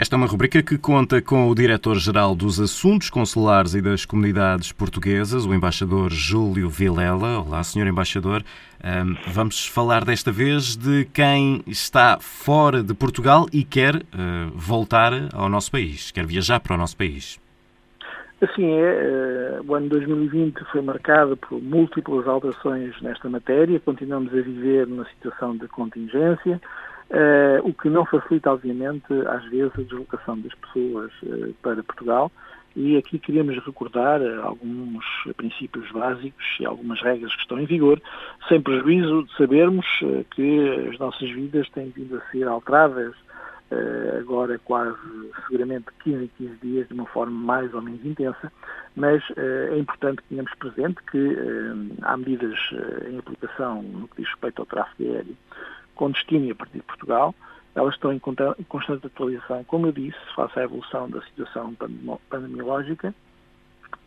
Esta é uma rubrica que conta com o Diretor-Geral dos Assuntos Consulares e das Comunidades Portuguesas, o Embaixador Júlio Vilela. Olá, Sr. Embaixador. vamos falar desta vez de quem está fora de Portugal e quer uh, voltar ao nosso país, quer viajar para o nosso país. Assim é, o ano 2020 foi marcado por múltiplas alterações nesta matéria, continuamos a viver numa situação de contingência, Uh, o que não facilita, obviamente, às vezes a deslocação das pessoas uh, para Portugal. E aqui queríamos recordar uh, alguns princípios básicos e algumas regras que estão em vigor, sem prejuízo de sabermos que as nossas vidas têm vindo a ser alteradas agora quase seguramente 15 em 15 dias de uma forma mais ou menos intensa, mas é importante que tenhamos presente que há medidas em aplicação no que diz respeito ao tráfego aéreo com destino a partir de Portugal. Elas estão em constante atualização, como eu disse, face à evolução da situação pandemiológica.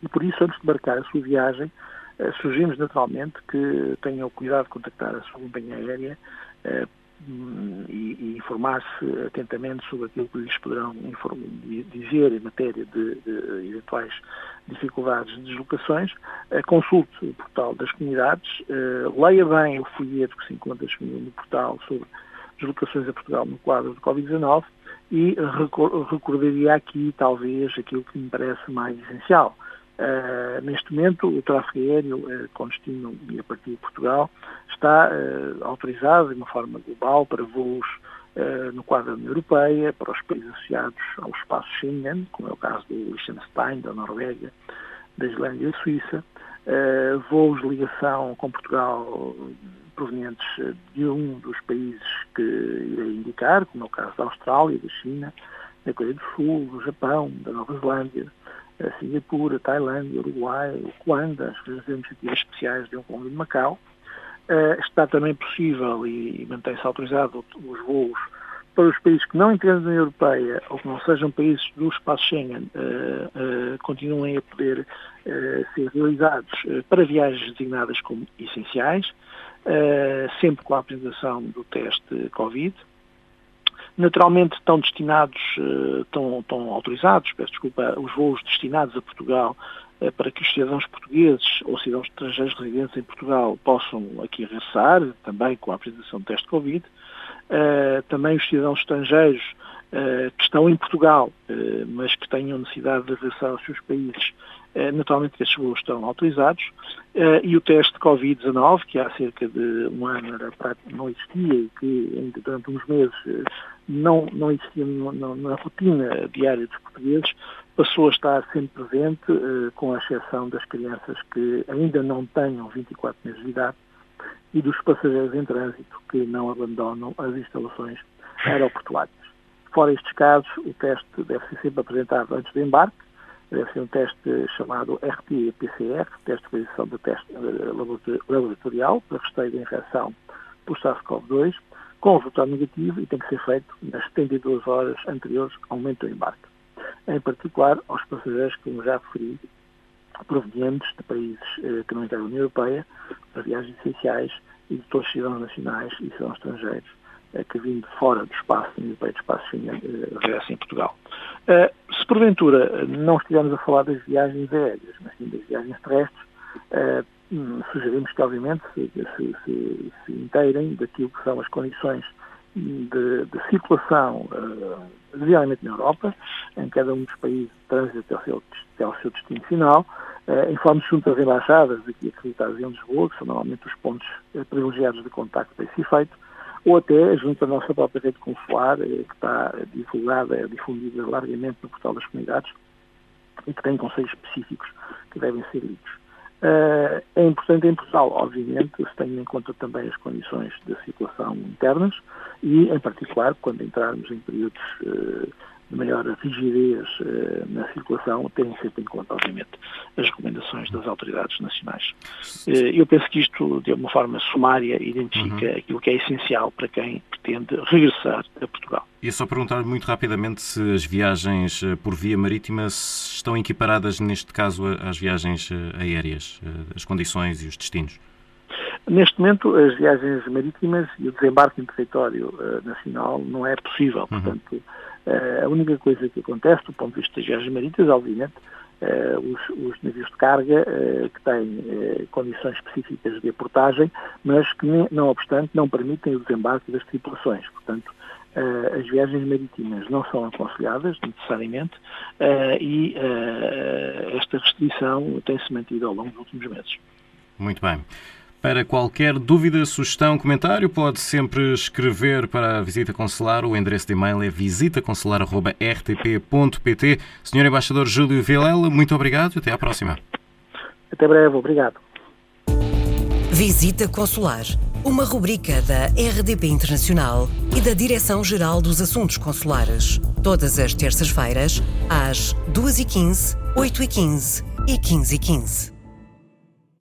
E por isso, antes de marcar a sua viagem, eh, sugerimos naturalmente que tenham cuidado de contactar a sua companhia aérea eh, e, informar-se atentamente sobre aquilo que lhes poderão dizer em matéria de, de eventuais dificuldades de deslocações, consulte o portal das comunidades, eh, leia bem o folheto que se encontra disponível no portal sobre deslocações a Portugal no quadro de Covid-19 e recordaria aqui talvez aquilo que me parece mais essencial. Uh, neste momento, o tráfego aéreo uh, com destino e a partir de Portugal está uh, autorizado de uma forma global para voos no quadro da União Europeia, para os países associados ao espaço Schengen, como é o caso do Liechtenstein, da Noruega, da Islândia e da Suíça, voos de ligação com Portugal provenientes de um dos países que irei indicar, como é o caso da Austrália, da China, da Coreia do Sul, do Japão, da Nova Zelândia, Singapura, Tailândia, Uruguai, Ruanda, as Forças Especiais de Hong Kong e de Macau. Uh, está também possível e, mantém-se autorizado os voos para os países que não integram a União Europeia ou que não sejam países do espaço Schengen, uh, uh, continuem a poder ser realizados para viagens designadas como essenciais, sempre com a apresentação do teste Covid. Naturalmente estão destinados, eh, estão, estão autorizados, peço desculpa, os voos destinados a Portugal eh, para que os cidadãos portugueses ou cidadãos estrangeiros residentes em Portugal possam aqui regressar, também com a apresentação do teste Covid. Uh, também os cidadãos estrangeiros que estão em Portugal, mas que tenham necessidade de regressar aos seus países, naturalmente que esses voos estão autorizados. e o teste Covid-19, que há cerca de um ano não existia e que durante uns meses não, não existia na, na rotina diária dos portugueses, passou a estar sempre presente, com a exceção das crianças que ainda não tenham 24 meses de idade e dos passageiros em trânsito que não abandonam as instalações aeroportuárias. Fora estes casos, o teste deve ser sempre apresentado antes do embarque, deve ser um teste chamado RT-PCR, teste de realização de teste eh, laboratorial para rastreio da infecção por SARS-CoV-2, com resultado negativo e tem que ser feito nas 72 horas anteriores ao momento do embarque. Em particular, aos passageiros, como já referi, provenientes de países eh, que não integram a União Europeia, para viagens essenciais e de todos os cidadãos nacionais e cidadãos estrangeiros eh, que vindo fora do espaço Europeia, do espaço Schengen, eh, regressem em Portugal. Eh, se porventura não estivermos a falar das viagens aéreas, mas sim das viagens terrestres, sugerimos que, obviamente, se, se, se, se inteirem daquilo que são as condições de, de circulação uh, diariamente na Europa, em cada um dos países de trânsito até o seu, até o seu destino final, uh, informe junto às embaixadas aqui acreditadas em Lisboa, que são normalmente os pontos uh, privilegiados de contacto para esse efeito, ou até junto à nossa própria rede consular, que está divulgada, difundida largamente no portal das comunidades e que tem conselhos específicos que devem ser lidos. Uh, é importante em Portugal, obviamente, se tenha em conta também as condições de circulação internas e, em particular, quando entrarmos em períodos uh, maior rigidez uh, na circulação, terem sempre em conta, obviamente, as recomendações das autoridades nacionais. Uh, eu penso que isto, de alguma forma sumária, identifica uhum. aquilo que é essencial para quem pretende regressar a Portugal. E é só perguntar muito rapidamente se as viagens eh, por via marítima estão equiparadas, neste caso, às viagens aéreas, as condições e os destinos. Neste momento, as viagens marítimas e o desembarque em território uh, nacional não é possível. Uhum. Portanto, uh, a única coisa que acontece, do ponto de vista das viagens marítimas, obviamente, uh, os, os, navios de carga que têm condições específicas de aportagem, mas que, não obstante, não permitem o desembarque das tripulações. Portanto, as viagens marítimas não são aconselhadas, necessariamente, e esta restrição tem-se mantido ao longo dos últimos meses. Muito bem. Para qualquer dúvida, sugestão, comentário, pode sempre escrever para a Visita Consular. O endereço de e-mail é visitaconsular.rtp.pt. Senhor Embaixador Júlio Vilela, muito obrigado e até à próxima. Até breve, obrigado. Visita Consular, uma rubrica da RDP Internacional e da Direção-Geral dos Assuntos Consulares. Todas as terças-feiras, às 2h15, 8h15 e 15h15.